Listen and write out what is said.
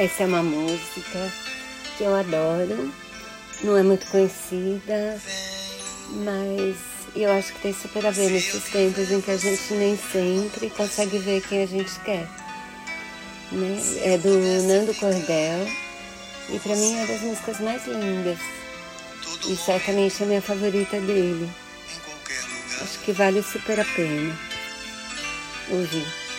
Essa é uma música que eu adoro, não é muito conhecida, mas eu acho que tem super a ver nesses tempos em que a gente nem sempre consegue ver quem a gente quer. Né? É do Nando Cordel e para mim é das músicas mais lindas e certamente é a minha favorita dele. Acho que vale super a pena ouvir.